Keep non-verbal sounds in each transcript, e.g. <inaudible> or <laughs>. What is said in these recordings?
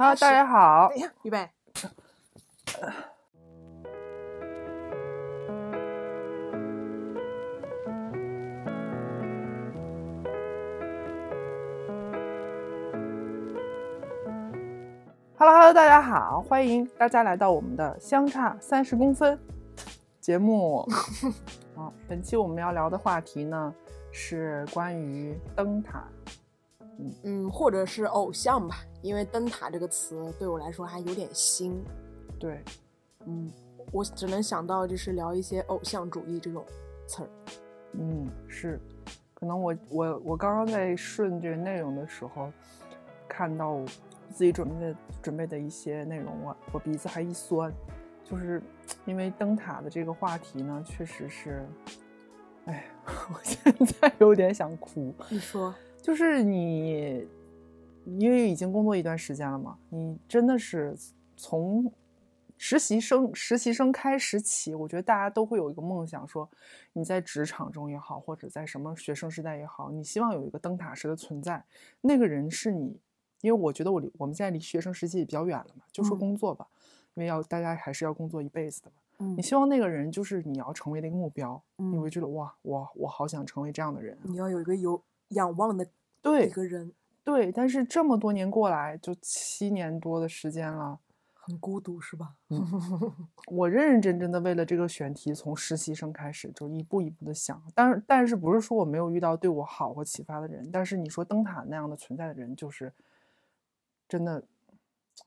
好，大家好等。一下，预备。Hello，Hello，大家好，欢迎大家来到我们的相差三十公分节目。<laughs> 啊，本期我们要聊的话题呢是关于灯塔。嗯，或者是偶像吧，因为灯塔这个词对我来说还有点新。对，嗯，我只能想到就是聊一些偶像主义这种词儿。嗯，是，可能我我我刚刚在顺这个内容的时候，看到自己准备的准备的一些内容，我我鼻子还一酸，就是因为灯塔的这个话题呢，确实是，哎，<laughs> 我现在有点想哭。你说，就是你，因为已经工作一段时间了嘛，你真的是从实习生实习生开始起，我觉得大家都会有一个梦想，说你在职场中也好，或者在什么学生时代也好，你希望有一个灯塔式的存在，那个人是你。因为我觉得我离我们现在离学生时期也比较远了嘛，就说嗯工作吧，因为要大家还是要工作一辈子的嘛。嗯你希望那个人就是你要成为的一个目标，你嗯会觉得哇，我我好想成为这样的人啊。你要有一个有仰望的对一个人，对，但是这么多年过来，就七年多的时间了，很孤独是吧？<laughs> 我认认真真的为了这个选题，从实习生开始就一步一步的想。但是，但是不是说我没有遇到对我好或启发的人？但是你说灯塔那样的存在的人，就是真的，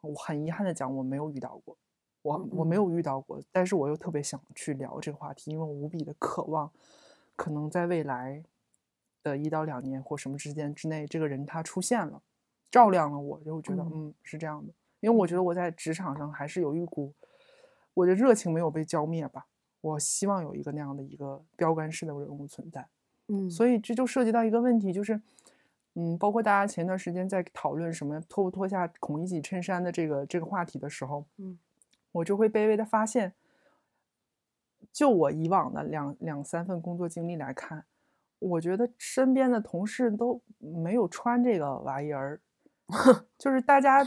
我很遗憾的讲，我没有遇到过，我我没嗯有遇到过。但是我又特别想去聊这个话题，因为我无比的渴望，可能在未来的一到两年或什么之间之内，这个人他出现了，照亮了我，就觉得嗯嗯是这样的。因为我觉得我在职场上还是有一股我的热情没有被浇灭吧。我希望有一个那样的一个标杆式的人物存在，嗯，所以这就涉及到一个问题，就是，嗯，包括大家前段时间在讨论什么脱不脱下孔乙己衬衫的这个这个话题的时候，嗯，我就会卑微的发现，就我以往的两两三份工作经历来看，我觉得身边的同事都没有穿这个玩意儿，<laughs> 就是大家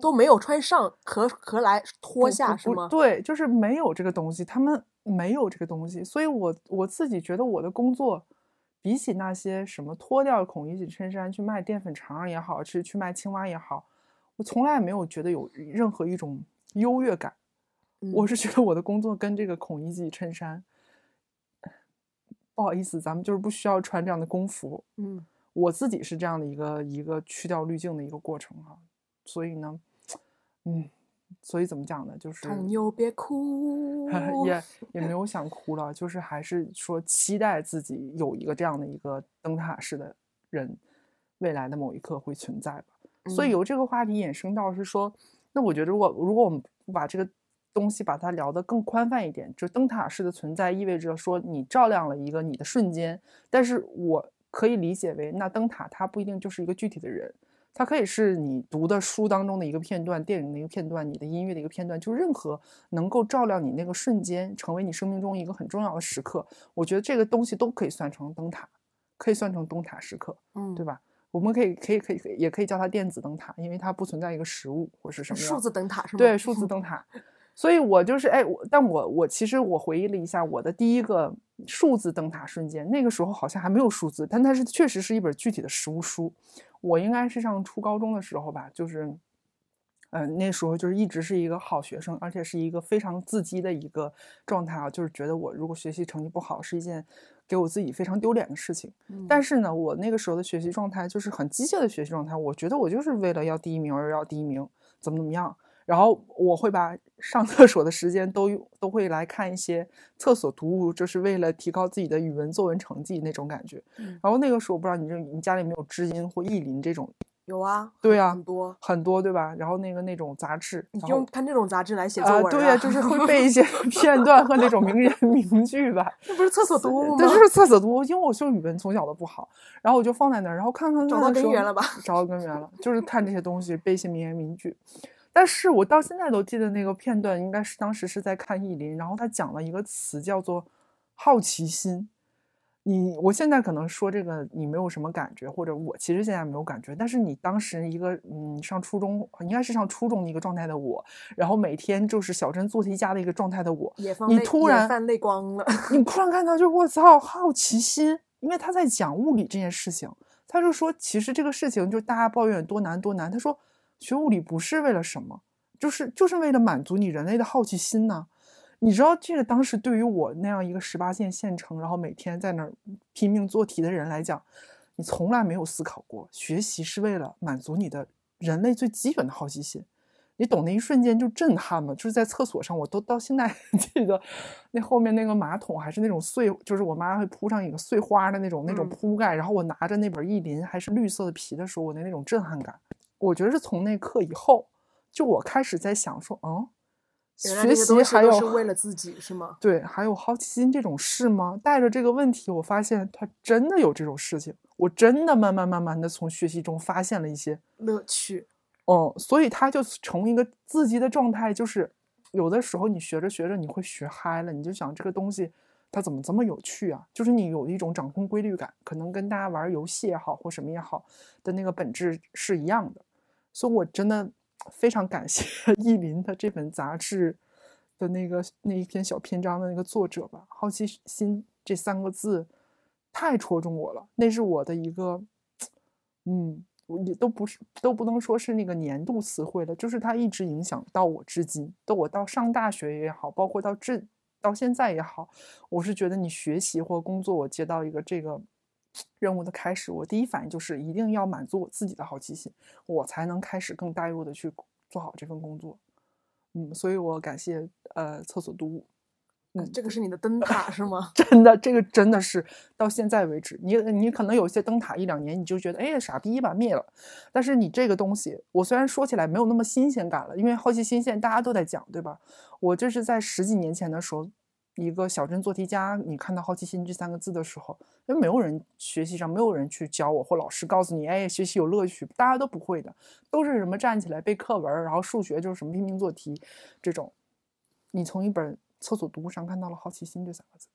都没有穿上，何何来脱下是吗？对，就是没有这个东西，他们没有这个东西，所以我我自己觉得我的工作，比起那些什么脱掉孔乙己衬衫去卖淀粉肠也好，去去卖青蛙也好，我从来没有觉得有任何一种优越感。我嗯是觉得我的工作跟这个孔乙己衬衫，不好意思，咱们就是不需要穿这样的工服。嗯我自己是这样的一个一个去掉滤镜的一个过程哈、所以呢，嗯，所以怎么讲呢？就是朋友别哭 <laughs> 也 <laughs> 也没有想哭了，就是还是说期待自己有一个这样的一个灯塔式的人，未来的某一刻会存在吧。所以嗯由这个话题衍生到是说，那我觉得如果如果我们不把这个东西把它聊得更宽泛一点，就灯塔式的存在意味着说你照亮了一个你的瞬间，但是我可以理解为那灯塔它不一定就是一个具体的人。它可以是你读的书当中的一个片段，电影的一个片段，你的音乐的一个片段，就任何能够照亮你那个瞬间，成为你生命中一个很重要的时刻，我觉得这个东西都可以算成灯塔，可以算成灯塔时刻，嗯对吧？我们可以可以可以也可以叫它电子灯塔，因为它不存在一个实物或是什么数字灯塔是吗？对，数字灯塔。所以我就是哎，我但我我其实我回忆了一下我的第一个数字灯塔瞬间，那个时候好像还没有数字，但它是确实是一本具体的实物书。我应该是上初高中的时候吧，就是，嗯、那时候就是一直是一个好学生，而且是一个非常自激的一个状态啊，就是觉得我如果学习成绩不好是一件给我自己非常丢脸的事情。嗯，但是呢，我那个时候的学习状态就是很机械的学习状态，我觉得我就是为了要第一名而要第一名，怎么怎么样。然后我会把上厕所的时间都用都会来看一些厕所读物，就是为了提高自己的语文作文成绩那种感觉。嗯然后那个时候我不知道你这你家里没有知音或意林这种有啊，对啊很多。很多对吧？然后那个那种杂志，你然后用看这种杂志来写作啊、文对呀、就是会背一些 <laughs> 片段和那种名人 <laughs> 名句吧。那不是厕所读物吗？这就是厕所读物，因为我就语文从小都不好，然后我就放在那儿，然后看看看找到根源了吧？找到根源了，就是看这些东西，背一些名言名句。但是我到现在都记得那个片段，应该是当时是在看意林，然后他讲了一个词叫做好奇心。你我现在可能说这个你没有什么感觉，或者我其实现在没有感觉，但是你当时一个嗯上初中应该是上初中的一个状态的我，然后每天就是小镇做题家的一个状态的我，你突然泛泪光了，<laughs> 你突然看到就我操好奇心，因为他在讲物理这件事情，他就说其实这个事情就大家抱怨多难多难，他说学物理不是为了什么，就是就是为了满足你人类的好奇心呢。你知道这个当时对于我那样一个十八线县城，然后每天在那儿拼命做题的人来讲，你从来没有思考过学习是为了满足你的人类最基本的好奇心。你懂那一瞬间就震撼吗？就是在厕所上，我都到现在记得那后面那个马桶还是那种碎，就是我妈会铺上一个碎花的那种那种铺盖，然后我拿着那本意林还是绿色的皮的时候，我的那种震撼感，我觉得是从那刻以后，就我开始在想说，嗯。学习还有是为了自己是吗？对，还有好奇心这种事吗？带着这个问题，我发现他真的有这种事情。我真的慢慢慢慢的从学习中发现了一些乐趣。哦，所以他就从一个自己的状态，就是有的时候你学着学着你会学嗨了，你就想这个东西它怎么这么有趣啊？就是你有一种掌控规律感，可能跟大家玩游戏也好或什么也好的那个本质是一样的。所以我真的。非常感谢 <laughs> 意林的这本杂志的那个那一篇小篇章的那个作者吧，好奇心这三个字太戳中我了。那是我的一个，嗯，也都不是都不能说是那个年度词汇了，就是它一直影响到我至今。到我到上大学也好，包括到这到现在也好，我是觉得你学习或工作，我接到一个这个。任务的开始，我第一反应就是一定要满足我自己的好奇心，我才能开始更带入的去做好这份工作。嗯，所以我感谢呃厕所读物。嗯，这个是你的 <laughs> 灯塔是吗？真的，这个真的是到现在为止，你你可能有些灯塔一两年你就觉得哎傻逼吧灭了，但是你这个东西，我虽然说起来没有那么新鲜感了，因为好奇心现在大家都在讲，对吧？我这是在十几年前的时候。一个小镇做题家，你看到好奇心这三个字的时候，因为没有人学习上没有人去教我，或老师告诉你，哎，学习有乐趣，大家都不会的，都是什么站起来背课文，然后数学就是什么拼命做题这种。你从一本厕所读物上看到了好奇心这三个字，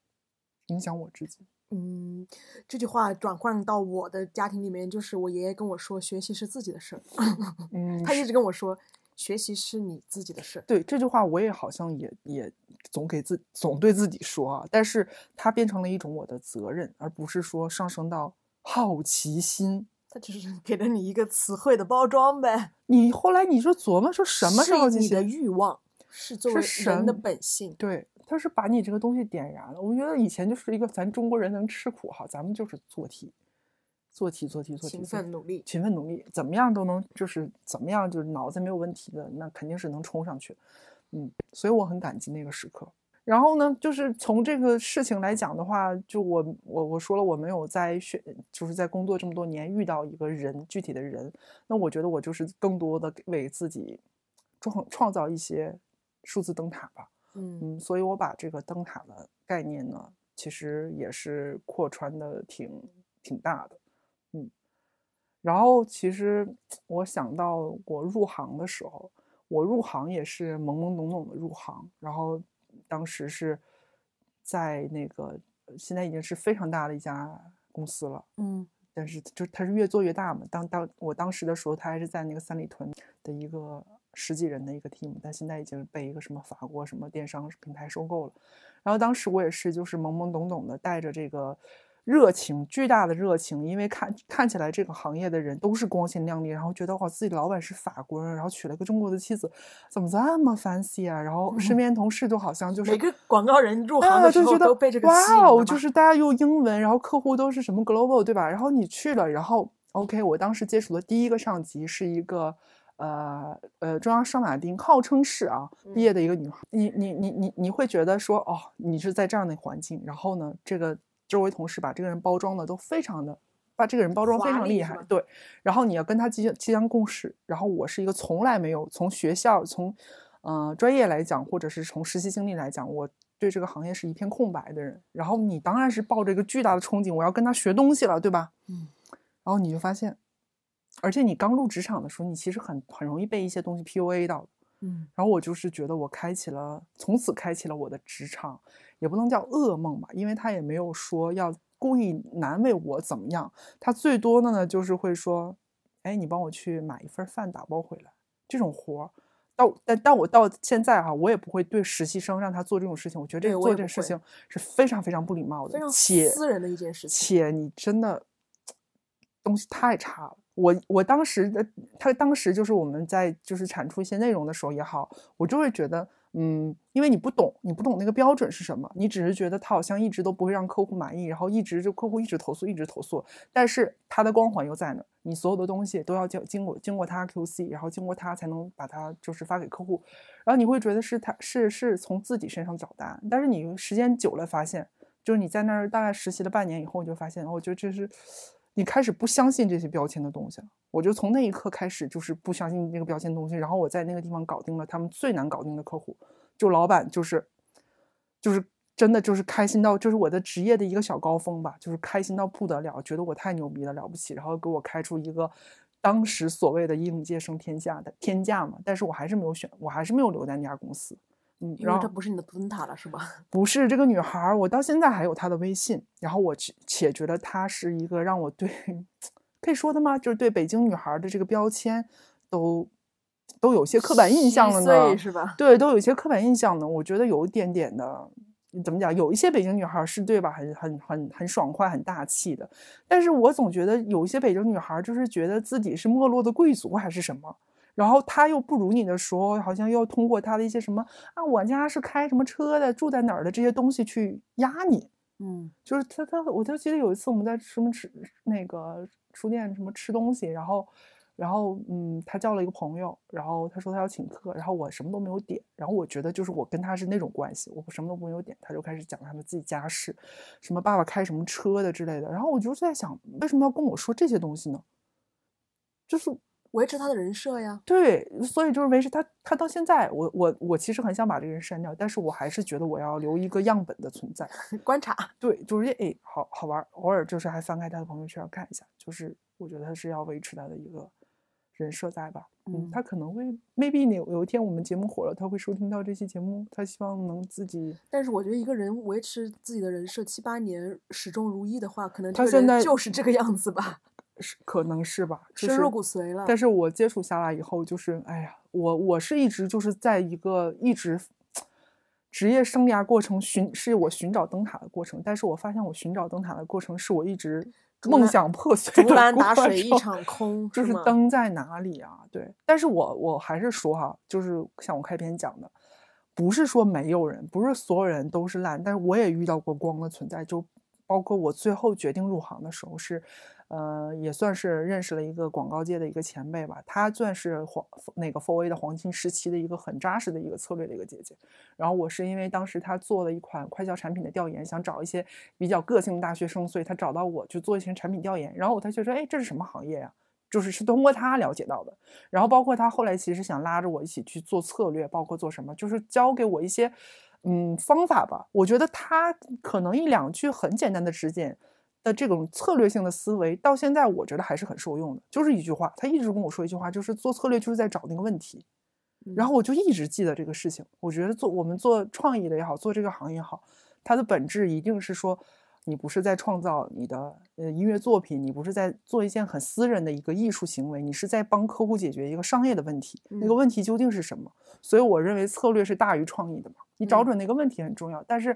影响我至今。嗯，这句话转换到我的家庭里面，就是我爷爷跟我说，学习是自己的事儿。<laughs> 嗯，他一直跟我说。学习是你自己的事。对这句话，我也好像也也总给自总对自己说啊，但是它变成了一种我的责任，而不是说上升到好奇心。它只是 <laughs> 给了你一个词汇的包装呗。你后来你说琢磨说什么是好奇心？的欲望是作为人的本性。对，他是把你这个东西点燃了。我觉得以前就是一个咱中国人能吃苦哈，咱们就是做题。做题做题做题，勤奋努力，勤奋努力，怎么样都能，就是怎么样，就是脑子没有问题的，那肯定是能冲上去。嗯，所以我很感激那个时刻。然后呢，就是从这个事情来讲的话，就我我我说了，我没有在学，就是在工作这么多年遇到一个人具体的人，那我觉得我就是更多的为自己创创造一些数字灯塔吧。嗯嗯，所以我把这个灯塔的概念呢，其实也是扩穿的挺挺大的。然后其实我想到我入行的时候，我入行也是懵懵懂懂的入行，然后当时是在那个现在已经是非常大的一家公司了，嗯，但是就它是越做越大嘛。当当我当时的时候，它还是在那个三里屯的一个十几人的一个 team，但现在已经被一个什么法国什么电商平台收购了。然后当时我也是就是懵懵懂懂的带着这个。热情巨大的热情，因为看看起来这个行业的人都是光鲜亮丽，然后觉得哇自己老板是法国人，然后娶了个中国的妻子，怎么这么 fancy 啊？然后身 <laughs> 边同事都好像就是每个广告人入行的时候都被这个哇哦，就是大家用英文，然后客户都是什么 global 对吧？然后你去了，然后 OK，我当时接触的第一个上级是一个呃呃中央圣马丁，号称是啊毕业的一个女孩，你你你你你会觉得说哦，你是在这样的环境，然后呢这个。周围同事把这个人包装的都非常的，把这个人包装非常厉害，对。然后你要跟他即即将共事，然后我是一个从来没有从学校从，呃专业来讲，或者是从实习经历来讲，我对这个行业是一片空白的人。然后你当然是抱着一个巨大的憧憬，我要跟他学东西了，对吧？嗯。然后你就发现，而且你刚入职场的时候，你其实很很容易被一些东西 PUA 到。嗯。然后我就是觉得我开启了，从此开启了我的职场。也不能叫噩梦吧，因为他也没有说要故意难为我怎么样，他最多的呢就是会说，哎，你帮我去买一份饭打包回来，这种活儿。到但但我到现在哈、我也不会对实习生让他做这种事情，我觉得这做这件事情是非常非常不礼貌的，非常且私人的一件事情。且你真的东西太差了。我我当时的他当时就是我们在就是产出一些内容的时候也好，我就会觉得，嗯，因为你不懂，你不懂那个标准是什么，你只是觉得他好像一直都不会让客户满意，然后一直就客户一直投诉，一直投诉，但是他的光环又在那，你所有的东西都要经经过经过他 QC，然后经过他才能把它就是发给客户，然后你会觉得是他是是从自己身上找答案，但是你时间久了发现，就是你在那儿大概实习了半年以后，你就发现，哦我觉得这是你开始不相信这些标签的东西了。我就从那一刻开始，就是不相信这个标签东西。然后我在那个地方搞定了他们最难搞定的客户，就老板就是就是真的就是开心到就是我的职业的一个小高峰吧，就是开心到不得了，觉得我太牛逼了，了不起，然后给我开出一个当时所谓的应届生天下的天价嘛。但是我还是没有选，我还是没有留在那家公司。嗯，然后为这不是你的蹲塔了，是吧？<laughs> 不是这个女孩，我到现在还有她的微信，然后我且且觉得她是一个让我对，可以说的吗？就是对北京女孩的这个标签都都有些刻板印象了呢碎，是吧？对，都有一些刻板印象呢。我觉得有一点点的，怎么讲？有一些北京女孩是对吧？很很很很爽快、很大气的，但是我总觉得有一些北京女孩就是觉得自己是没落的贵族还是什么。然后他又不如你的时候，好像要通过他的一些什么啊，我家是开什么车的，住在哪儿的这些东西去压你。嗯，就是他他，我就记得有一次我们在什么吃那个书店什么吃东西，然后然后嗯，他叫了一个朋友，然后他说他要请客，然后我什么都没有点，然后我觉得就是我跟他是那种关系，我什么都没有点，他就开始讲他们自己家事，什么爸爸开什么车的之类的，然后我就在想，为什么要跟我说这些东西呢？就是维持他的人设呀。对，所以就是维持他，他到现在，我我我其实很想把这个人删掉，但是我还是觉得我要留一个样本的存在。<laughs> 观察，对，就是哎，好好玩儿，偶尔就是还翻开他的朋友圈看一下，就是我觉得他是要维持他的一个人设在吧。嗯嗯，他可能会 maybe 有有一天我们节目火了，他会收听到这期节目，他希望能自己。但是我觉得一个人维持自己的人设七八年始终如一的话，可能他现在就是这个样子吧，是可能是吧，就是深入骨髓了。但是我接触下来以后，就是哎呀，我我是一直就是在一个一直职业生涯过程寻是我寻找灯塔的过程，但是我发现我寻找灯塔的过程是我一直梦想破碎竹篮打水一场空，<laughs> 就是灯在哪里啊？对，但是我我还是说哈，就是像我开篇讲的，不是说没有人，不是所有人都是烂，但是我也遇到过光的存在，就包括我最后决定入行的时候是，呃，也算是认识了一个广告界的一个前辈吧，她算是黄那个 for A 的黄金时期的一个很扎实的一个策略的一个姐姐。然后我是因为当时她做了一款快消产品的调研，想找一些比较个性的大学生，所以她找到我去做一些产品调研。然后我她就说，哎，这是什么行业呀、就是是通过她了解到的。然后包括她后来其实想拉着我一起去做策略，包括做什么，就是教给我一些嗯方法吧。我觉得他可能一两句很简单的指点的这种策略性的思维，到现在我觉得还是很受用的。就是一句话，他一直跟我说一句话，就是做策略就是在找那个问题。然后我就一直记得这个事情。我觉得做我们做创意的也好，做这个行业也好，它的本质一定是说，你不是在创造你的呃音乐作品，你不是在做一件很私人的一个艺术行为，你是在帮客户解决一个商业的问题。那个嗯问题究竟是什么？所以我认为策略是大于创意的嘛。你找嗯准那个问题很重要，但是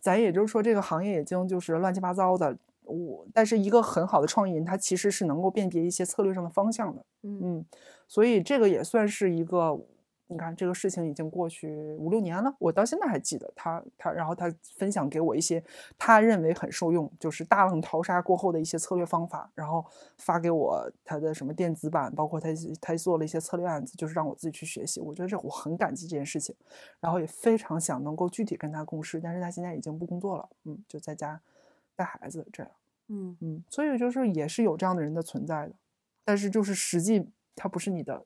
咱也就是说，这个行业已经就是乱七八糟的。我但是一个很好的创意人，他其实是能够辨别一些策略上的方向的。嗯嗯，所以这个也算是一个，你看这个事情已经过去五六年了，我到现在还记得他他，然后他分享给我一些他认为很受用，就是大浪淘沙过后的一些策略方法，然后发给我他的什么电子版，包括他他做了一些策略案子，就是让我自己去学习。我觉得这我很感激这件事情，然后也非常想能够具体跟他共事，但是他现在已经不工作了，嗯，就在家带孩子这样。嗯嗯，所以就是也是有这样的人的存在的，但是就是实际他不是你的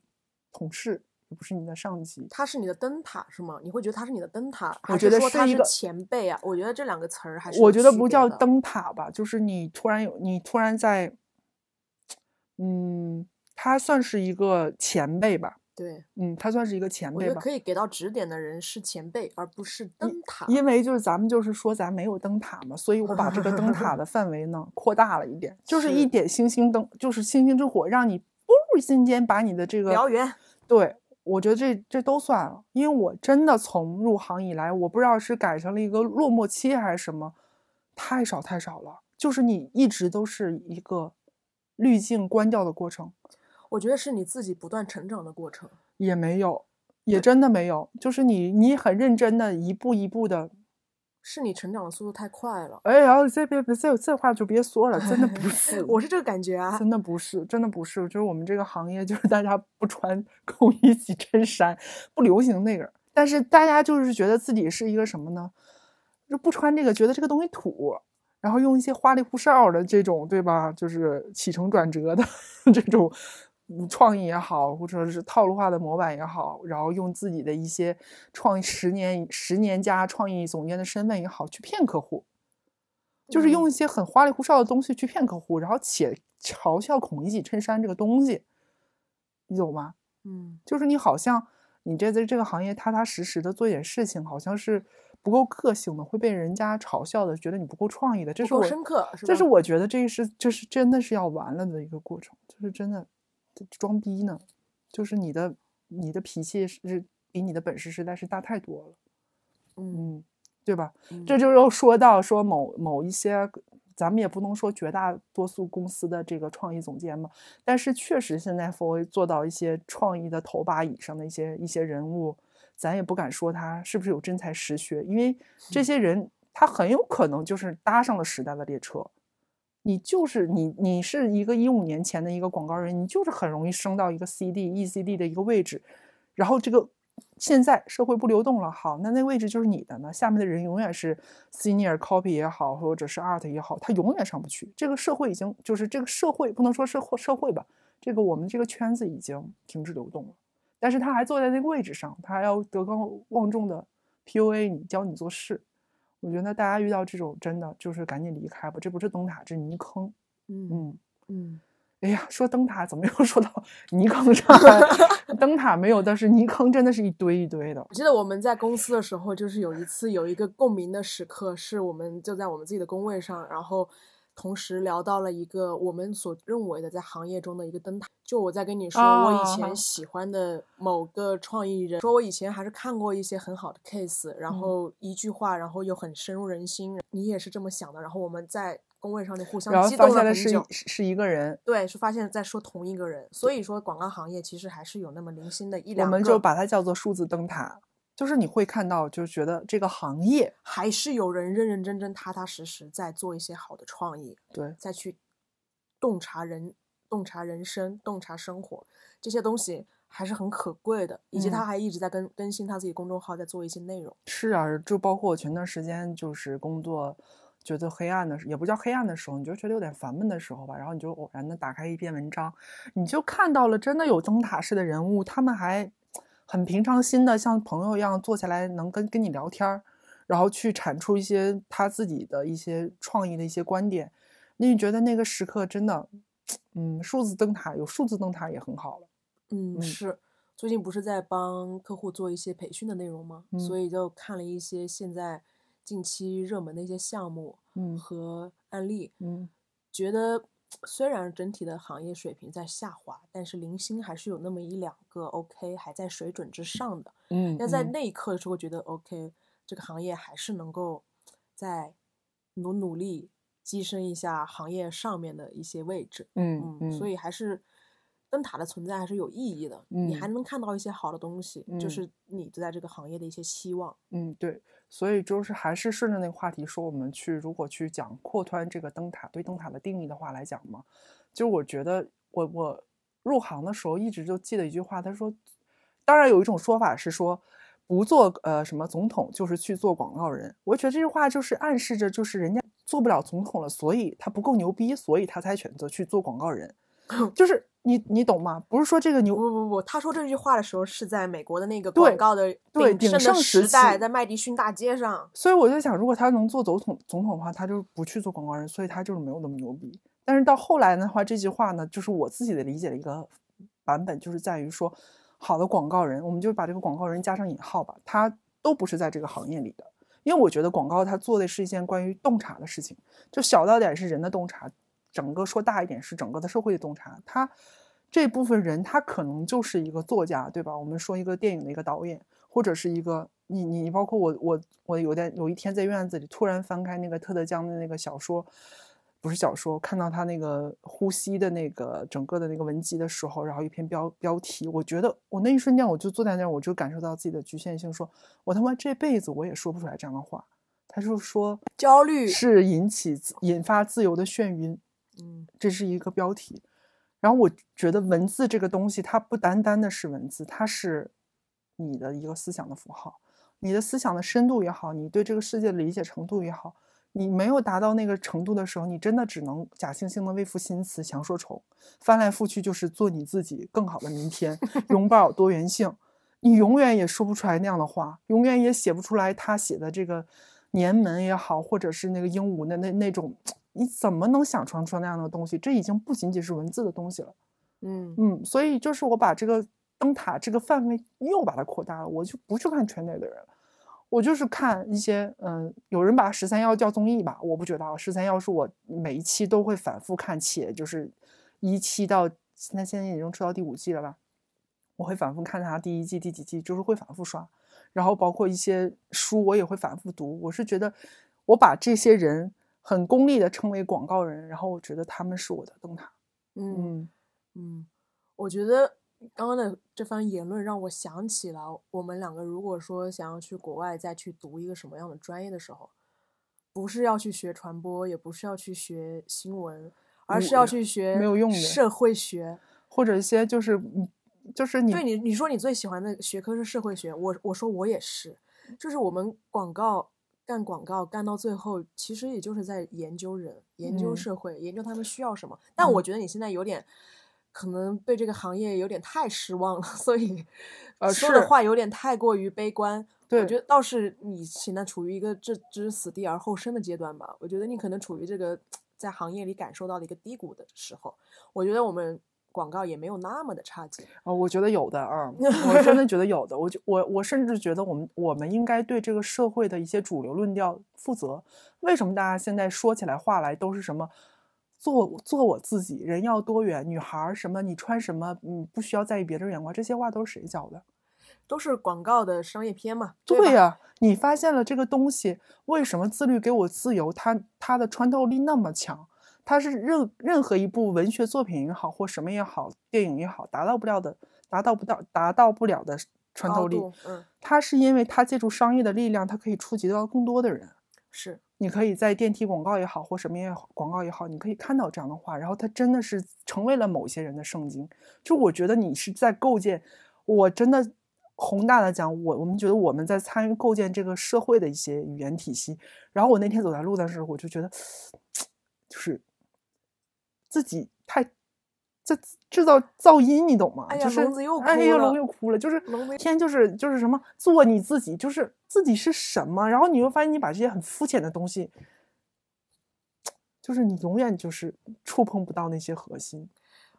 同事，也不是你的上级，他是你的灯塔是吗？你会觉得他是你的灯塔，还我觉得说他是是一个前辈啊？我觉得这两个词儿还是我觉得不叫灯塔吧，就是你突然有你突然在，嗯，他算是一个前辈吧，对，嗯，他算是一个前辈吧。我觉得可以给到指点的人是前辈，而不是灯塔。因为就是咱们就是说咱没有灯塔嘛，所以我把这个灯塔的范围呢扩大了一点，就是是一点星星灯，就是星星之火，让你不瞬间把你的这个燎原，对，我觉得这这都算了，因为我真的从入行以来，我不知道是改成了一个落寞期还是什么，太少太少了。就是你一直都是一个滤镜关掉的过程，我觉得是你自己不断成长的过程。也没有，也真的没有。就是你你很认真的一步一步的，是你成长的速度太快了，哎呀，这别别这这话就别说了，真的不是，<laughs> 我是这个感觉啊。真的不是，真的不是，就是我们这个行业，就是大家不穿工衣、洗衬衫，不流行那个，但是大家就是觉得自己是一个什么呢？就不穿这个，觉得这个东西土，然后用一些花里胡哨的这种，对吧？就是起承转折的 <laughs> 这种嗯创意也好，或者是套路化的模板也好，然后用自己的一些创意十年十年加创意总监的身份也好，去骗客户。就是用一些很花里胡哨的东西去骗客户，然后且嘲笑孔乙己衬衫这个东西，你懂吗？嗯，就是你好像你这在这个行业踏踏实实的做一点事情，好像是不够个性的，会被人家嘲笑的，觉得你不够创意的。这是我深刻，是这是我觉得这是这是真的是要完了的一个过程，就是真的这装逼呢，就是你的你的脾气是比你的本事实在是大太多了，嗯，嗯，对吧？嗯这就又说到说某某一些，咱们也不能说绝大多数公司的这个创意总监嘛，但是确实现在 f o 做到一些创意的头把椅上的一些一些人物，咱也不敢说他是不是有真才实学，因为这些人他很有可能就是搭上了时代的列车。你就是你，你是一个一五年前的一个广告人，你就是很容易升到一个 CD、ECD 的一个位置，然后这个现在社会不流动了，好，那那位置就是你的呢。下面的人永远是 senior copy 也好，或者是 art 也好，他永远上不去。这个社会已经就是这个社会不能说是社社会吧，这个我们这个圈子已经停止流动了。但是他还坐在那个位置上，他还要德高望重的 PUA 你，教你做事。我觉得大家遇到这种真的就是赶紧离开吧，这不是灯塔，这是泥坑。嗯嗯，嗯，<laughs> 哎呀，说灯塔怎么又说到泥坑上了？<laughs> 灯塔没有，但是泥坑真的是一堆一堆的。我记得我们在公司的时候，就是有一次有一个共鸣的时刻，是我们就在我们自己的工位上，然后同时聊到了一个我们所认为的在行业中的一个灯塔。就我在跟你说，我以啊前喜欢的某个创意人，说我以前还是看过一些很好的 case，然嗯后一句话，然后又很深入人心。你也是这么想的，然后我们在工位上就互相然后发激动了很现了是一久。是是一个人，对，是发现在说同一个人，所以说广告行业其实还是有那么零星的一两个，我们就把它叫做数字灯塔。就是你会看到，就觉得这个行业，还是有人认认真真、踏踏实实在做一些好的创意，对再去洞察人、洞察人生、洞察生活这些东西还是很可贵的。以及他嗯还一直在更更新他自己公众号，在做一些内容。是啊，就包括我前段时间就是工作觉得黑暗的时，也不叫黑暗的时候，你就觉得有点烦闷的时候吧，然后你就偶然的打开一篇文章，你就看到了真的有灯塔式的人物，他们还很平常心的像朋友一样坐下来，能跟跟你聊天儿，然后去产出一些他自己的一些创意的一些观点，那你觉得那个时刻真的，嗯，数字灯塔有数字灯塔也很好了，嗯，嗯。是。最近不是在帮客户做一些培训的内容吗？所嗯。以就看了一些现在近期热门的一些项目嗯。和案例，嗯。觉得虽然整体的行业水平在下滑，但是零星还是有那么一两个 OK 还在水准之上的。嗯，那在嗯那一刻的时候觉得 OK，这个行业还是能够在努努力跻身一下行业上面的一些位置。嗯嗯，所以还是灯塔的存在还是有意义的。你还嗯能看到一些好的东西，就嗯是你在这个行业的一些希望。嗯，对，所以就是还是顺着那个话题说，我们去如果去讲扩宽这个灯塔对灯塔的定义的话来讲嘛，就我觉得我我入行的时候一直就记得一句话，他说，当然有一种说法是说不做呃什么总统就是去做广告人，我觉得这句话就是暗示着就是人家做不了总统了，所以他不够牛逼，所以他才选择去做广告人，就是你你懂吗？不是说这个牛不不不，他说这句话的时候是在美国的那个广告的对鼎鼎盛时时代，在麦迪逊大街上。所以我就想，如果他能做总统总统的话，他就不去做广告人，所以他就是没有那么牛逼。但是到后来的话，这句话呢，就是我自己的理解的一个版本，就是在于说，好的广告人，我们就把这个广告人加上引号吧，他都不是在这个行业里的。因为我觉得广告它做的是一件关于洞察的事情，就小到点是人的洞察，整个说大一点是整个的社会的洞察。他这部分人，他可能就是一个作家，对吧？我们说一个电影的一个导演，或者是一个你你包括我我我有点有一天在院子里突然翻开那个特德·江的那个小说。不是小说，看到他那个呼吸的那个整个的那个文集的时候，然后一篇标标题，我觉得我那一瞬间我就坐在那儿，我就感受到自己的局限性，说我他妈这辈子我也说不出来这样的话。他就说焦虑是引起引发自由的眩晕，嗯，这是一个标题。然后我觉得文字这个东西，它不单单的是文字，它是你的一个思想的符号，你的思想的深度也好，你对这个世界的理解程度也好。你没有达到那个程度的时候，你真的只能假惺惺的为赋新词强说愁，翻来覆去就是做你自己更好的明天，拥抱多元性。你永远也说不出来那样的话，永远也写不出来他写的这个年门也好，或者是那个鹦鹉的那那种，你怎么能想出出那样的东西？这已经不仅仅是文字的东西了。嗯嗯，所以就是我把这个灯塔这个范围又把它扩大了，我就不去看圈内的人了。我就是看一些，嗯，有人把十三幺叫综艺吧，我不觉得十三幺是我每一期都会反复看，且就是一期到现在现在已经出到第五季了吧，我会反复看它第一季第几季，就是会反复刷，然后包括一些书我也会反复读。我是觉得我把这些人很功利的称为广告人，然后我觉得他们是我的灯塔。嗯嗯，我觉得。刚刚的这番言论让我想起了我们两个，如果说想要去国外再去读一个什么样的专业的时候，不是要去学传播，也不是要去学新闻，而是要去学没有用的社会学，或者一些就是就是你对你你说你最喜欢的学科是社会学，我我说我也是，就是我们广告干广告干到最后，其实也就是在研究人，研究社会，研究他们需要什么。但我觉得你现在有点。可能对这个行业有点太失望了，<laughs> 所以，呃，说的话有点太过于悲观。对，我觉得倒是你现在处于一个置之死地而后生的阶段吧。我觉得你可能处于这个在行业里感受到的一个低谷的时候。我觉得我们广告也没有那么的差劲。哦，我觉得有的啊，<laughs> 我真的觉得有的。我就我我甚至觉得我们我们应该对这个社会的一些主流论调负责。为什么大家现在说起来话来都是什么？做做我自己，人要多元，女孩什么，你穿什么，嗯，不需要在意别人眼光。这些话都是谁教的？都是广告的商业片嘛？对呀，你发现了这个东西，为什么自律给我自由？它它的穿透力那么强，它是任任何一部文学作品也好，或什么也好，电影也好，达到不了的，达到不到，达到不了的穿透力。嗯，它是因为它借助商业的力量，它可以触及到更多的人。是。你可以在电梯广告也好，或什么也好，广告也好，你可以看到这样的话，然后它真的是成为了某些人的圣经。就我觉得你是在构建，我真的宏大的讲，我我们觉得我们在参与构建这个社会的一些语言体系。然后我那天走在路的时候，我就觉得，<tsk> 就是自己太。这制造噪音，你懂吗？哎呀，聋子又哭了。哎呀，聋又哭了。就是天，就是就是什么，做你自己，就是自己是什么。然后你会发现，你把这些很肤浅的东西，就是你永远就是触碰不到那些核心。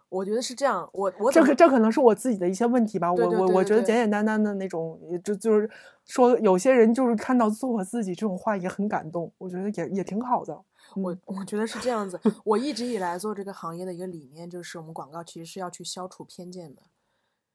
我觉得是这样。我我这可这可能是我自己的一些问题吧。我我我觉得简简单单的那种，就就是说，有些人就是看到做我自己这种话也很感动。我觉得也也挺好的。我我觉得是这样子。<laughs> 我一直以来做这个行业的一个理念，就是我们广告其实是要去消除偏见的，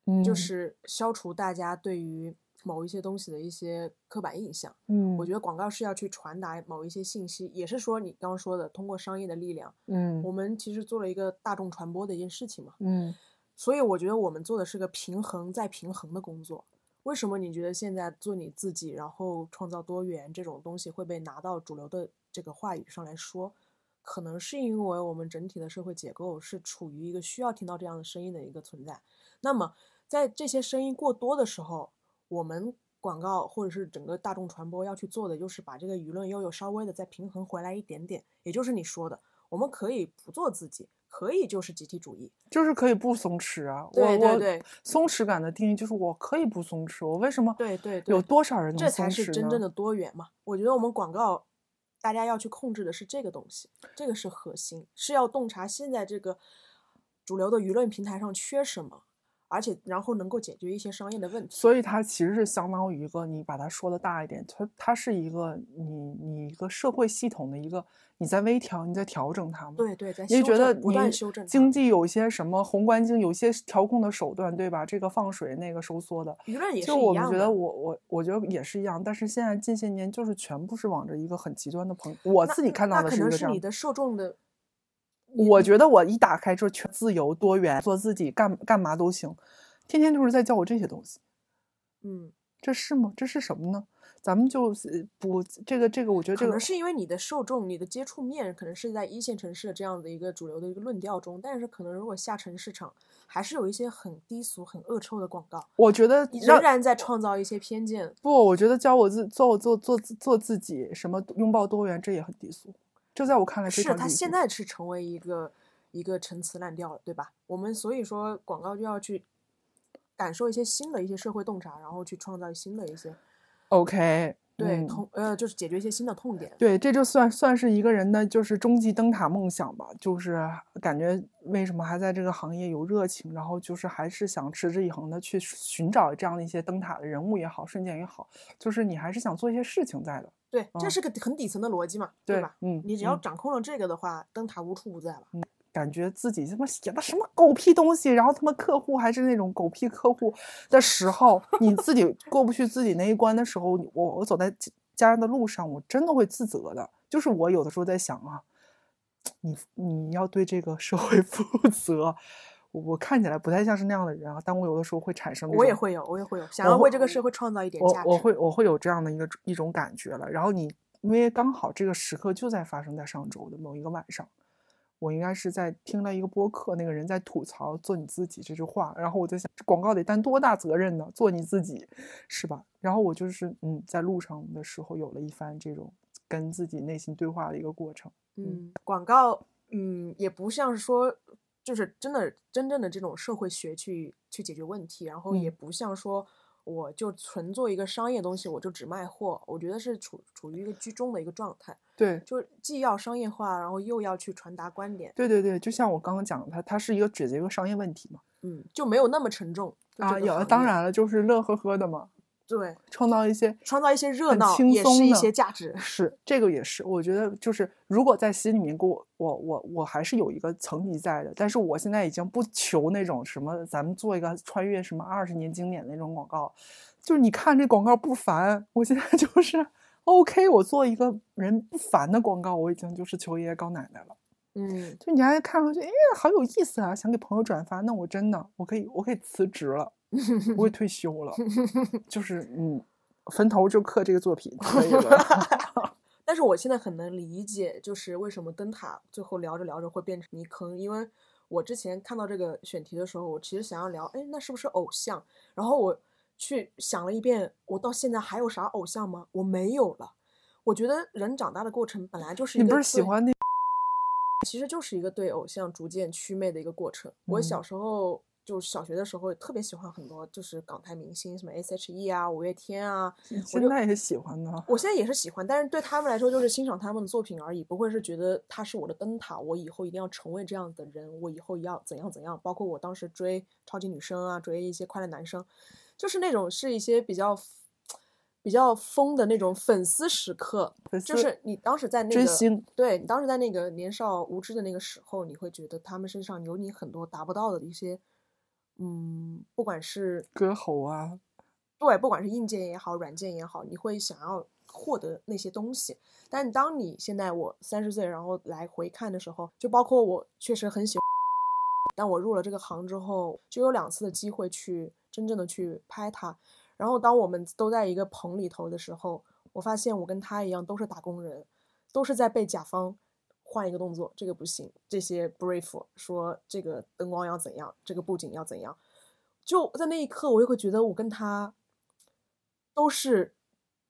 嗯，就是消除大家对于某一些东西的一些刻板印象。嗯，我觉得广告是要去传达某一些信息，也是说你刚刚说的，通过商业的力量，嗯，我们其实做了一个大众传播的一件事情嘛。嗯，所以我觉得我们做的是个平衡再平衡的工作。为什么你觉得现在做你自己，然后创造多元这种东西会被拿到主流的？这个话语上来说，可能是因为我们整体的社会结构是处于一个需要听到这样的声音的一个存在。那么，在这些声音过多的时候，我们广告或者是整个大众传播要去做的，就是把这个舆论又有稍微的再平衡回来一点点。也就是你说的，我们可以不做自己，可以就是集体主义，就是可以不松弛啊。对对对，松弛感的定义就是我可以不松弛，我为什么？对对，有多少人这才是真正的多元嘛？我觉得我们广告。大家要去控制的是这个东西，这个是核心，是要洞察现在这个主流的舆论平台上缺什么，而且然后能够解决一些商业的问题。所以它其实是相当于一个，你把它说的大一点，它它是一个你你一个社会系统的一个你在微调，你在调整它嘛。对对，在你修觉得你经济有一些什么宏观经有些调控的手段，对吧？这个放水，那个收缩的，舆论也是就我们觉得我我我觉得也是一样，但是现在近些年就是全部是往着一个很极端的朋，我自己看到的是一个这样可能是你。的受众的，我觉得我一打开就是全自由多元，做自己干干嘛都行，天天就是在教我这些东西，嗯，这是吗？这是什么呢？咱们就是不这个这个，我觉得这个可能是因为你的受众、你的接触面可能是在一线城市的这样的一个主流的一个论调中，但是可能如果下沉市场，还是有一些很低俗、很恶臭的广告，我觉得你仍然在创造一些偏见。不，我觉得教我自做做做自做自己，什么拥抱多元，这也很低俗。这在我看来非是它常低俗。现在是成为一个一个陈词滥调了，对吧？我们所以说广告就要去感受一些新的一些社会洞察，然后去创造新的一些 OK，对嗯痛呃，就是解决一些新的痛点。对，这就算算是一个人的就是终极灯塔梦想吧，就是感觉为什么还在这个行业有热情，然后就是还是想持之以恒的去寻找这样的一些灯塔的人物也好，瞬间也好，就是你还是想做一些事情在的。对，这嗯是个很底层的逻辑嘛，对吧？嗯你只要嗯掌控了这个的话，灯塔无处不在了。感觉自己他妈写的什么狗屁东西，然后他妈客户还是那种狗屁客户的时候，你自己过不去自己那一关的时候，我我走在家人的路上，我真的会自责的。就是我有的时候在想啊，你你要对这个社会 <laughs> 负责。我我看起来不太像是那样的人啊，但我有的时候会产生我也会有，我也会有，想要为这个社会创造一点价值。我我会我会有这样的一个一种感觉了。然后你因为刚好这个时刻就在发生在上周的某一个晚上，我应该是在听了一个播客，那个人在吐槽“做你自己”这句话，然后我在想，这广告得担多大责任呢？做你自己，是吧？然后我就是嗯，在路上的时候有了一番这种跟自己内心对话的一个过程。嗯，广告，嗯，也不像是说，就是真的真正的这种社会学去去解决问题，然后也嗯不像说我就纯做一个商业东西，我就只卖货。我觉得是处处于一个居中的一个状态，对，就是既要商业化，然后又要去传达观点，对对对，就像我刚刚讲的，它它是一个解决一个商业问题嘛。嗯，就没有那么沉重。啊，有当然了，就是乐呵呵的嘛，对，创造一些创造一些热闹轻松也是一些价值。<laughs> 是这个也是，我觉得就是如果在心里面给我我我我还是有一个层级在的，但是我现在已经不求那种什么咱们做一个穿越什么二十年经典的那种广告，就是你看这广告不烦，我现在就是 OK，我做一个人不烦的广告，我已经就是求爷爷告奶奶了。嗯，就你还看上去，哎，好有意思啊，想给朋友转发，那我真的我可以我可以辞职了，我也退休了，<laughs> 就是嗯，坟头就刻这个作品可以了。<laughs> <laughs> 但是我现在很能理解，就是为什么灯塔最后聊着聊着会变成泥坑，因为我之前看到这个选题的时候，我其实想要聊，哎，那是不是偶像？然后我去想了一遍，我到现在还有啥偶像吗？我没有了。我觉得人长大的过程本来就是一个你不是喜欢那其实就是一个对偶像逐渐祛魅的一个过程。我小嗯时候就小学的时候特别喜欢很多就是港台明星，什么 S.H.E 啊、五月天啊。我就现在也喜欢呢？我现在也是喜欢，但是对他们来说就是欣赏他们的作品而已，不会是觉得他是我的灯塔，我以后一定要成为这样的人，我以后要怎样怎样。包括我当时追超级女生啊，追一些快乐男生，就是那种是一些比较比较疯的那种粉丝时刻，就是你当时在那个追星，对你当时在那个年少无知的那个时候，你会觉得他们身上有你很多达不到的一些，嗯，不管是歌喉啊，对，不管是硬件也好，软件也好，你会想要获得那些东西。但当你现在我三十岁，然后来回看的时候，就包括我确实很喜欢，但我入了这个行之后，就有两次的机会去真正的去拍它。然后当我们都在一个棚里头的时候，我发现我跟他一样都是打工人，都是在被甲方换一个动作，这个不行，这些 brief 说这个灯光要怎样，这个布景要怎样，就在那一刻，我就会觉得我跟他都是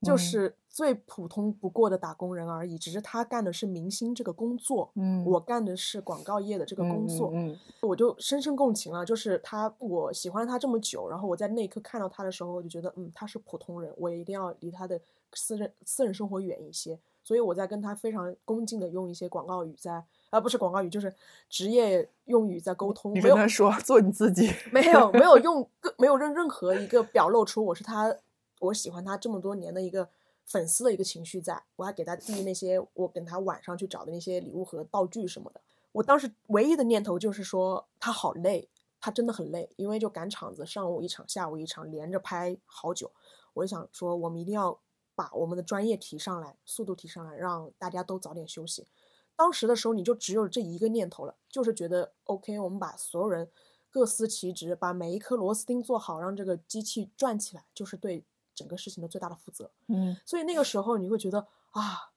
就嗯是最普通不过的打工人而已，只是他干的是明星这个工作，嗯，我干的是广告业的这个工作，嗯嗯我就深深共情了。就是他，我喜欢他这么久，然后我在那一刻看到他的时候，我就觉得，嗯，他是普通人，我一定要离他的私人私人生活远一些。所以我在跟他非常恭敬的用一些广告语在，啊不是广告语，就是职业用语在沟通。你跟他说做你自己，没有没有用个没有任任何一个表露出我是他，我喜欢他这么多年的一个粉丝的一个情绪，在我还给他递那些我跟他晚上去找的那些礼物和道具什么的。我当时唯一的念头就是说他好累，他真的很累，因为就赶场子，上午一场，下午一场，连着拍好久。我就想说，我们一定要。把我们的专业提上来，速度提上来，让大家都早点休息。当时的时候，你就只有这一个念头了，就是觉得 OK，我们把所有人各司其职，把每一颗螺丝钉做好，让这个机器转起来，就是对整个事情的最大的负责。嗯，所以那个时候你会觉得啊，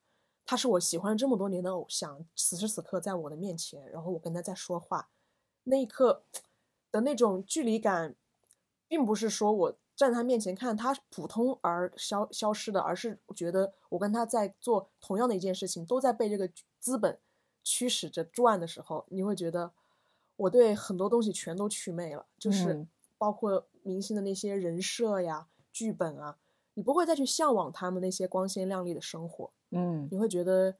他是我喜欢这么多年的偶像，此时此刻在我的面前，然后我跟他在说话，那一刻的那种距离感，并不是说我。站在他面前看他普通而消消失的，而是觉得我跟他在做同样的一件事情，都在被这个资本驱使着转的时候，你会觉得我对很多东西全都祛魅了，就是包括明星的那些人设呀、剧本啊，你不会再去向往他们那些光鲜亮丽的生活，嗯，你会觉得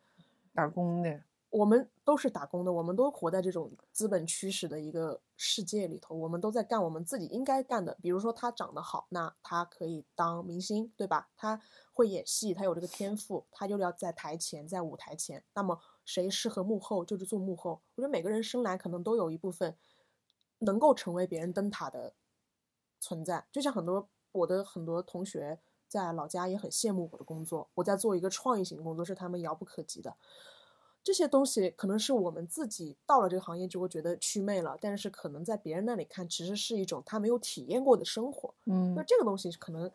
打工的。我们都是打工的，我们都活在这种资本驱使的一个世界里头，我们都在干我们自己应该干的。比如说他长得好，那他可以当明星，对吧？他会演戏，他有这个天赋，他就要在台前，在舞台前。那么谁适合幕后，就是做幕后。我觉得每个人生来可能都有一部分能够成为别人灯塔的存在。就像很多我的很多同学在老家也很羡慕我的工作，我在做一个创意型的工作，是他们遥不可及的。这些东西可能是我们自己到了这个行业就会觉得祛魅了，但是可能在别人那里看，其实是一种他没有体验过的生活。嗯，那这个东西可能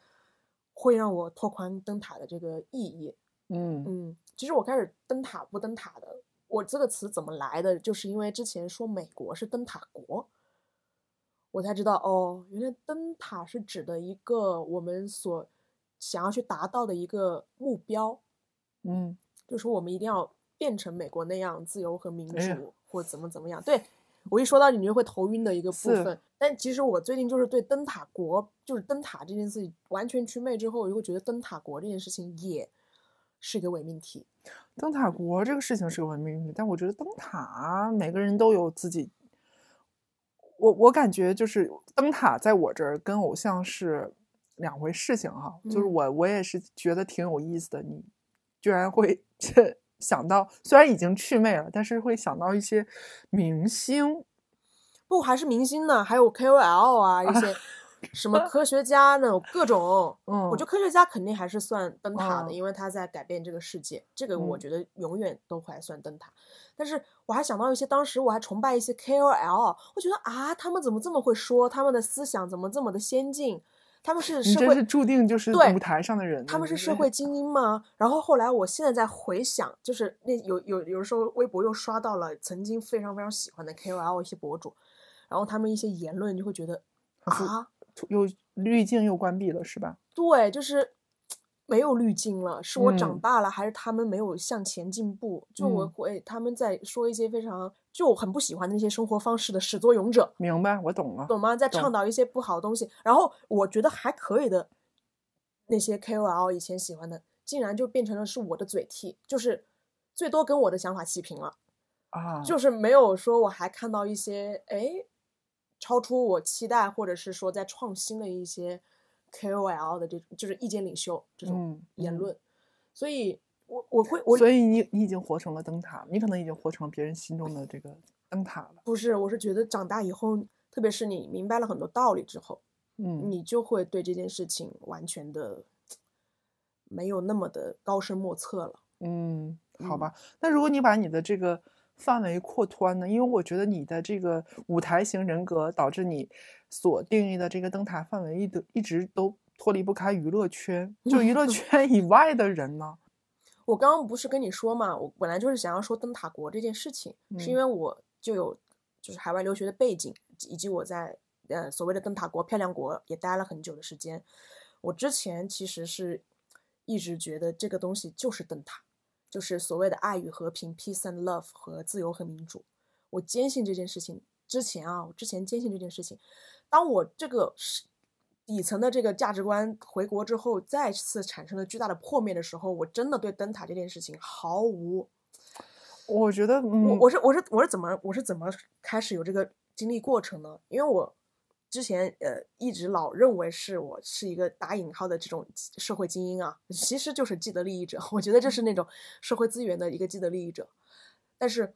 会让我拓宽灯塔的这个意义。嗯嗯，其实我开始灯塔不灯塔的，我这个词怎么来的，就是因为之前说美国是灯塔国，我才知道哦，原来灯塔是指的一个我们所想要去达到的一个目标。嗯，就是我们一定要。变成美国那样自由和民主，或怎么怎么样？对我一说到你，你就会头晕的一个部分。但其实我最近就是对灯塔国，就是灯塔这件事情完全祛魅之后，我就会觉得灯塔国这件事情也是一个伪命题。灯塔国这个事情是个伪命题，但我觉得灯塔每个人都有自己。我我感觉就是灯塔在我这儿跟偶像是两回事情哈。就是我我也是觉得挺有意思的，你居然会这。想到虽然已经去魅了，但是会想到一些明星，不还是明星呢？还有 KOL 啊，一些什么科学家呢？各种，<laughs> 嗯，我觉得科学家肯定还是算灯塔的，因为他在改变这个世界，这个我觉得永远都还算灯塔。但是我还想到一些，当时我还崇拜一些 KOL，我觉得啊，他们怎么这么会说？他们的思想怎么这么的先进？他们是社会注定就是舞台上的人，他们是社会精英吗？然后后来，我现在在回想，就是那有有有时候，微博又刷到了曾经非常非常喜欢的 KOL 一些博主，然后他们一些言论就会觉得啊，又滤镜又关闭了，是吧？对，就是。没有滤镜了，是我长大了，还是他们没有向前进步？就我会他们在说一些非常就很不喜欢的那些生活方式的始作俑者。明白，我懂了，懂吗？在倡导一些不好的东西，然后我觉得还可以的那些 KOL 以前喜欢的，竟然就变成了是我的嘴替，就是最多跟我的想法齐平了啊，就是没有说我还看到一些哎超出我期待，或者是说在创新的一些。KOL 的这种就是意见领袖这种言论，所以我我会我所以你你已经活成了灯塔，你可能已经活成别人心中的这个灯塔了。不是，我是觉得长大以后，特别是你明白了很多道理之后，嗯，你就会对这件事情完全的没有那么的高深莫测了。嗯，好吧。那如果你把你的这个。范围扩宽呢？因为我觉得你的这个舞台型人格导致你所定义的这个灯塔范围一直一直都脱离不开娱乐圈。就娱乐 <laughs> 圈以外的人呢？我刚刚不是跟你说嘛，我本来就是想要说灯塔国这件事情，是因为我就有就是海外留学的背景，以及我在呃所谓的灯塔国漂亮国也待了很久的时间。我之前其实是一直觉得这个东西就是灯塔。就是所谓的爱与和平 （peace and love） 和自由和民主，我坚信这件事情。之前啊，我之前坚信这件事情。当我这个是底层的这个价值观回国之后再次产生了巨大的破灭的时候，我真的对灯塔这件事情毫无。我觉得，我嗯，我是我是我是怎么我是怎么开始有这个经历过程呢？因为我之前呃一直老认为是我是一个打引号的这种社会精英啊，其实就是既得利益者。<laughs> 我觉得这是那种社会资源的一个既得利益者，但是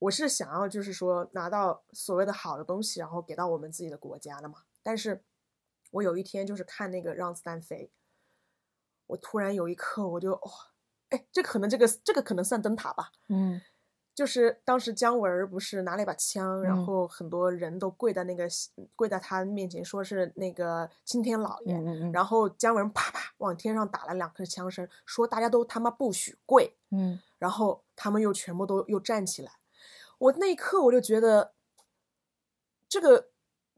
我是想要就是说拿到所谓的好的东西，然后给到我们自己的国家的嘛。但是我有一天就是看那个《让子弹飞》，我突然有一刻我就哇、哎，这可能这个这个可能算灯塔吧。嗯就是当时姜文儿不是拿了一把枪，然嗯后很多人都跪在那个跪在他面前，说是那个青天老爷。嗯嗯嗯，然后姜文啪啪往天上打了两颗枪声，说大家都他妈不许跪。嗯然后他们又全部都又站起来。我那一刻我就觉得，这个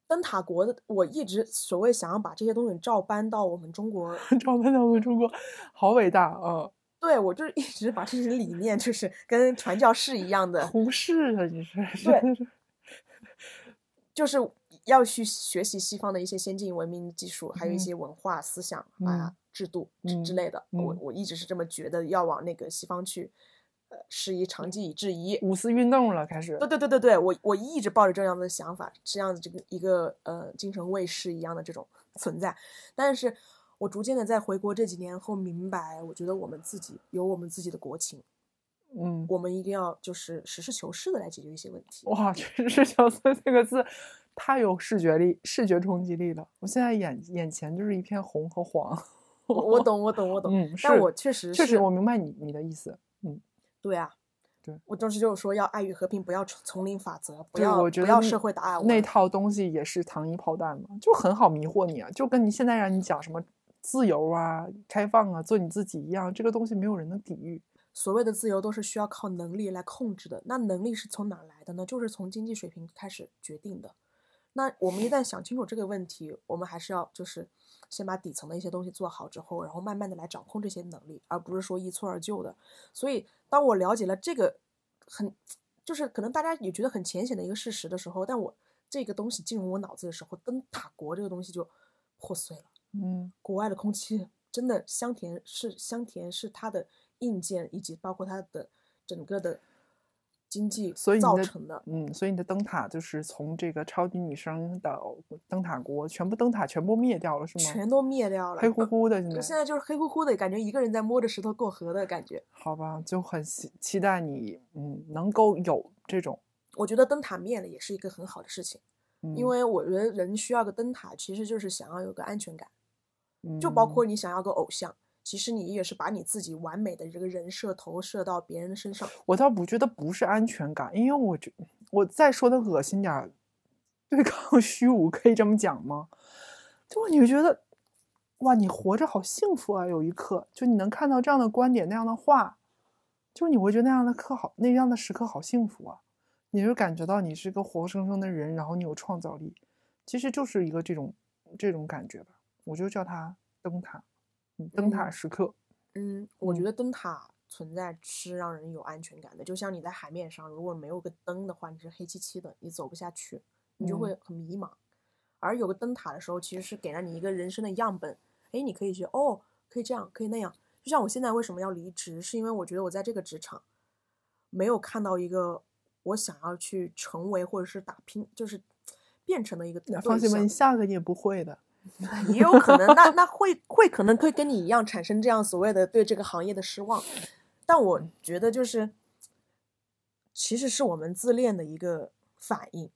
灯塔国的，我一直所谓想要把这些东西照搬到我们中国，<laughs> 照搬到我们中国，好伟大啊！对我就是一直把这些理念，就是跟传教士一样的，胡适啊，你是对就是要去学习西方的一些先进文明技术，还有一嗯些文化思想嗯啊、制度之之嗯类的。我嗯我一直是这么觉得，要往那个西方去，呃，是以长技以制夷。五四运动了，开始对对对对对，我我一直抱着这样的想法，这样子这个一个呃精神卫士一样的这种存在，但是我逐渐的在回国这几年后明白，我觉得我们自己有我们自己的国情，嗯，我们一定要就是实事求是的来解决一些问题。哇，确实“小色”这个字太有视觉力、视觉冲击力了。我现在眼眼前就是一片红和黄。我我懂我懂我懂，嗯，但我确实确实我明白你你的意思。嗯，对啊，对我当时就是说要爱与和平，不要丛丛林法则，不要我觉得不要社会达尔那。套东西也是糖衣炮弹嘛，就很好迷惑你啊，就跟你现在让你讲什么自由啊、开放啊、做你自己一样，这个东西没有人能抵御。所谓的自由都是需要靠能力来控制的，那能力是从哪来的呢？就是从经济水平开始决定的。那我们一旦想清楚这个问题，我们还是要就是先把底层的一些东西做好之后，然后慢慢的来掌控这些能力，而不是说一蹴而就的。所以，当我了解了这个很，就是可能大家也觉得很浅显的一个事实的时候，但我这个东西进入我脑子的时候，灯塔国这个东西就破碎了。嗯国外的空气真的香甜是香甜是它的硬件以及包括它的整个的经济所造成的。嗯，所以你的灯塔就是从这个超级女生到灯塔国，全部灯塔全部灭掉了，是吗？全都灭掉了，黑乎乎的，现在呃现在就是黑乎乎的感觉，一个人在摸着石头过河的感觉。好吧，就很期期待你，嗯，能够有这种，我觉得灯塔灭了也是一个很好的事情，嗯、因为我觉得人需要个灯塔，其实就是想要有个安全感，就包嗯括你想要个偶像，其实你也是把你自己完美的这个人设投射到别人的身上。我倒不觉得不是安全感，因为我觉我再说的恶心点儿，对抗 <laughs> 虚无可以这么讲吗？就你会觉得，哇，你活着好幸福啊！有一刻，就你能看到这样的观点、那样的话，就你会觉得那样的刻好，那样的时刻好幸福啊！你就感觉到你是个活生生的人，然后你有创造力，其实就是一个这种这种感觉吧。我就叫它灯塔，嗯，灯塔嗯时刻。嗯，我觉嗯得灯塔存在是让人有安全感的，就像你在海面上，如果没有个灯的话，你是黑漆漆的，你走不下去，你就嗯会很迷茫。而有个灯塔的时候，其实是给了你一个人生的样本，哎，你可以去哦，可以这样，可以那样。就像我现在为什么要离职，是因为我觉得我在这个职场没有看到一个我想要去成为或者是打拼，就是变成的一个对那放心吧，你下个你也不会的。<laughs> 也有可能，那那会会可能会跟你一样产生这样所谓的对这个行业的失望，但我觉得就是，其实是我们自恋的一个反应，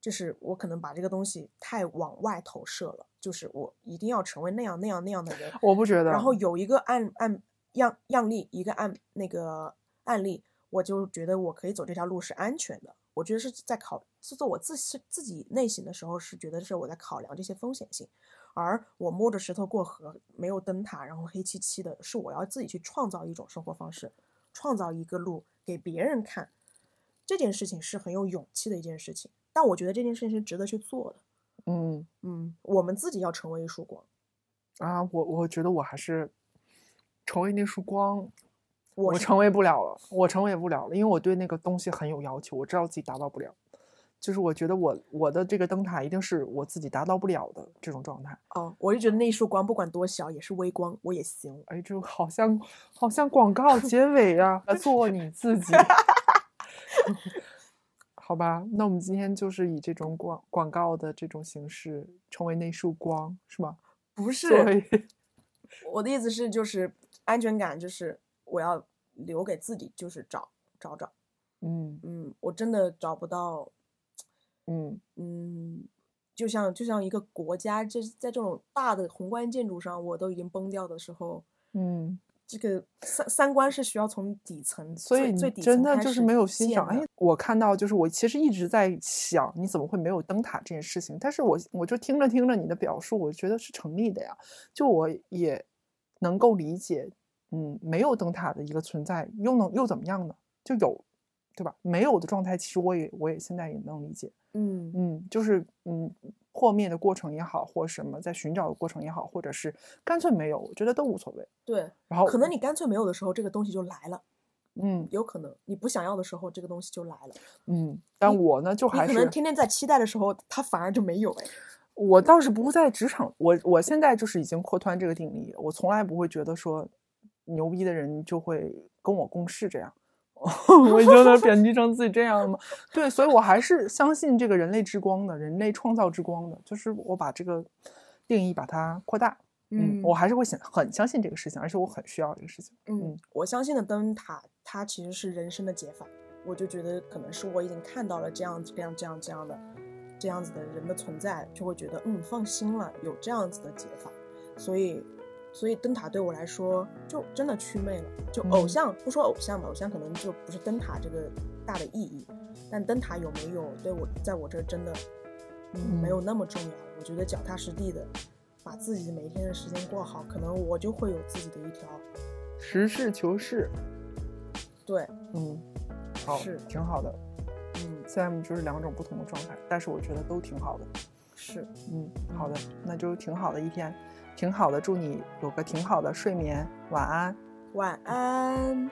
就是我可能把这个东西太往外投射了，就是我一定要成为那样那样那样的人，我不觉得。然后有一个案案样样例，一个案那个案例，我就觉得我可以走这条路是安全的。我觉得是在考是做我自是自己内心的时候，是觉得是我在考量这些风险性，而我摸着石头过河，没有灯塔，然后黑漆漆的，是我要自己去创造一种生活方式，创造一个路给别人看。这件事情是很有勇气的一件事情，但我觉得这件事情是值得去做的。嗯嗯，我们自己要成为一束光。啊，我我觉得我还是成为那束光，我我成为不了了，我成为不了了，因为我对那个东西很有要求，我知道自己达到不了。就是我觉得我我的这个灯塔一定是我自己达到不了的这种状态。哦，我就觉得那束光不管多小也是微光，我也行。哎，这好像好像广告 <laughs> 结尾啊、做你自己。<laughs> 好吧，那我们今天就是以这种广广告的这种形式，成为那束光，是吗？不是，我的意思是，就是安全感，就是我要留给自己，就是找找找。嗯嗯，我真的找不到。嗯嗯，就像就像一个国家，这在这种大的宏观建筑上，我都已经崩掉的时候，嗯，这个三三观是需要从底层，所以最最底真层真的就是没有欣赏。哎，我看到就是我其实一直在想，你怎么会没有灯塔这件事情？但是我我就听着听着你的表述，我觉得是成立的呀。就我也能够理解，嗯，没有灯塔的一个存在，又能又怎么样呢？就有，对吧？没有的状态，其实我也我也现在也能理解。嗯嗯，就是嗯，破灭的过程也好，或什么在寻找的过程也好，或者是干脆没有，我觉得都无所谓。对，然后可能你干脆没有的时候，这个东西就来了，嗯有可能你不想要的时候，这个东西就来了。嗯，但我呢就还是可能天天在期待的时候，它反而就没有哎。我倒是不会在职场，我我现在就是已经扩宽这个定义，我从来不会觉得说牛逼的人就会跟我共事这样，<laughs> 我已经能贬低成自己这样了吗？对，所以我还是相信这个人类之光的，人类创造之光的，就是我把这个定义把它扩大，嗯，我还是会想很相信这个事情，而且我很需要这个事情，嗯，我相信的灯塔，它其实是人生的解法。我就觉得可能是我已经看到了这样这样这样这样的这样子的人的存在，就会觉得嗯放心了，有这样子的解法。所以，所以灯塔对我来说就真的祛魅了。就偶嗯像、不说偶像吧，偶像可能就不是灯塔这个大的意义，但灯塔有没有对我在我这儿真的嗯没有那么重要。我觉得脚踏实地的把自己每一天的时间过好，可能我就会有自己的一条实事求是，对，嗯，好，是挺好的。嗯，虽然就是两种不同的状态，但是我觉得都挺好的。是。嗯，好的，那就挺好的一天，挺好的，祝你有个挺好的睡眠，晚安。晚安。